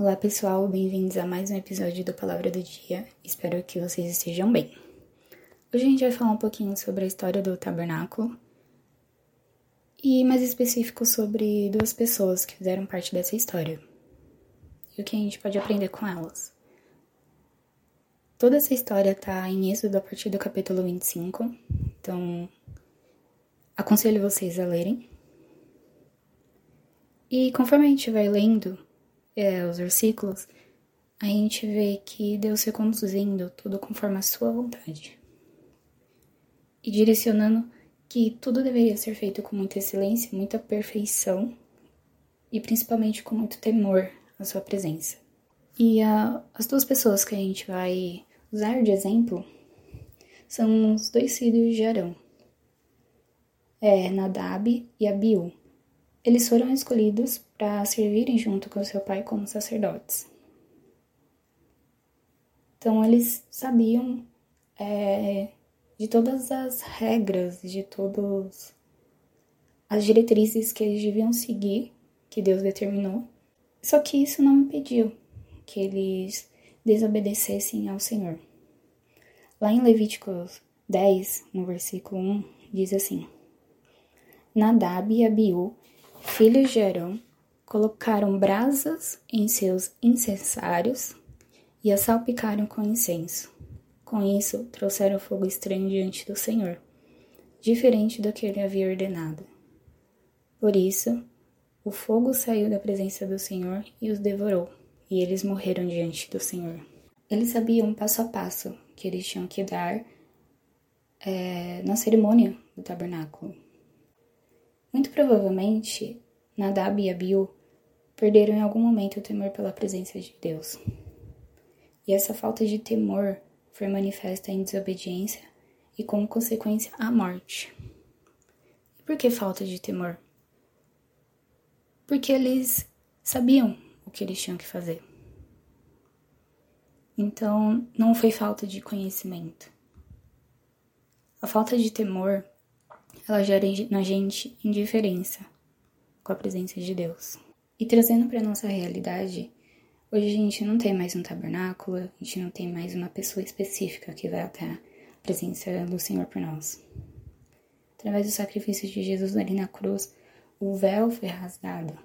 Olá pessoal, bem-vindos a mais um episódio do Palavra do Dia. Espero que vocês estejam bem. Hoje a gente vai falar um pouquinho sobre a história do tabernáculo e mais específico sobre duas pessoas que fizeram parte dessa história e o que a gente pode aprender com elas. Toda essa história está em Êxodo a partir do capítulo 25, então aconselho vocês a lerem. E conforme a gente vai lendo é, os versículos, a gente vê que Deus foi conduzindo tudo conforme a sua vontade e direcionando que tudo deveria ser feito com muita excelência, muita perfeição e principalmente com muito temor à sua presença. E uh, as duas pessoas que a gente vai usar de exemplo são os dois filhos de Arão, é, Nadab e Abiú. Eles foram escolhidos para servirem junto com seu pai como sacerdotes. Então eles sabiam é, de todas as regras, de todas as diretrizes que eles deviam seguir, que Deus determinou. Só que isso não impediu que eles desobedecessem ao Senhor. Lá em Levíticos 10, no versículo 1, diz assim: Nadab e Abiú, filhos de Arão, colocaram brasas em seus incensários e as salpicaram com incenso. Com isso, trouxeram fogo estranho diante do Senhor, diferente do que ele havia ordenado. Por isso, o fogo saiu da presença do Senhor e os devorou e eles morreram diante do Senhor. Eles sabiam passo a passo que eles tinham que dar é, na cerimônia do tabernáculo. Muito provavelmente, Nadab e Abiú perderam em algum momento o temor pela presença de Deus. E essa falta de temor foi manifesta em desobediência e, como consequência, a morte. E por que falta de temor? Porque eles sabiam o que eles tinham que fazer. Então, não foi falta de conhecimento. A falta de temor, ela gera na gente indiferença com a presença de Deus. E trazendo para nossa realidade, hoje a gente não tem mais um tabernáculo, a gente não tem mais uma pessoa específica que vai até a presença do Senhor por nós. Através do sacrifício de Jesus ali na cruz, o véu foi rasgado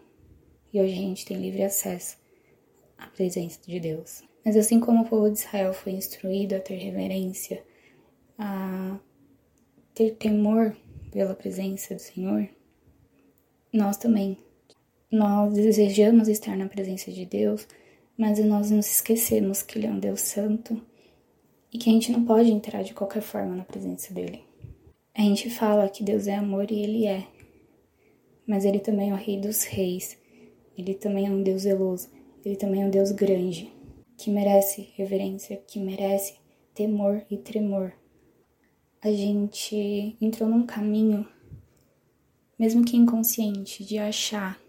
e hoje a gente tem livre acesso à presença de Deus. Mas assim como o povo de Israel foi instruído a ter reverência, a ter temor pela presença do Senhor, nós também. Nós desejamos estar na presença de Deus, mas nós nos esquecemos que Ele é um Deus santo e que a gente não pode entrar de qualquer forma na presença dele. A gente fala que Deus é amor e Ele é, mas Ele também é o Rei dos Reis ele também é um Deus zeloso, ele também é um Deus grande, que merece reverência, que merece temor e tremor. A gente entrou num caminho, mesmo que inconsciente, de achar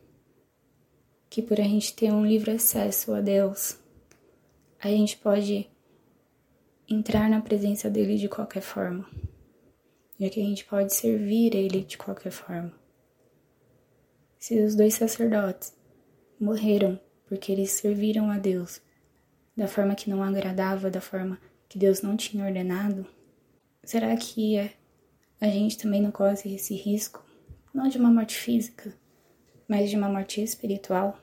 que por a gente ter um livre acesso a Deus, a gente pode entrar na presença dele de qualquer forma, já que a gente pode servir ele de qualquer forma. Se os dois sacerdotes morreram porque eles serviram a Deus da forma que não agradava, da forma que Deus não tinha ordenado? Será que a gente também não corre esse risco, não de uma morte física, mas de uma morte espiritual?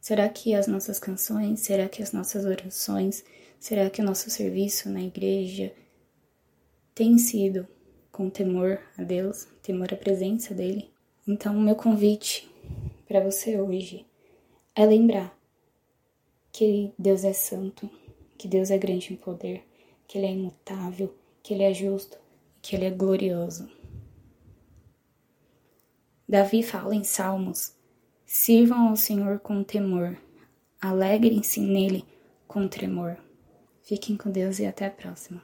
Será que as nossas canções, será que as nossas orações, será que o nosso serviço na igreja tem sido com temor a Deus, temor à presença dele? Então, meu convite para você hoje é lembrar que Deus é santo, que Deus é grande em poder, que Ele é imutável, que Ele é justo que Ele é glorioso. Davi fala em Salmos: sirvam ao Senhor com temor, alegrem-se nele com tremor. Fiquem com Deus e até a próxima.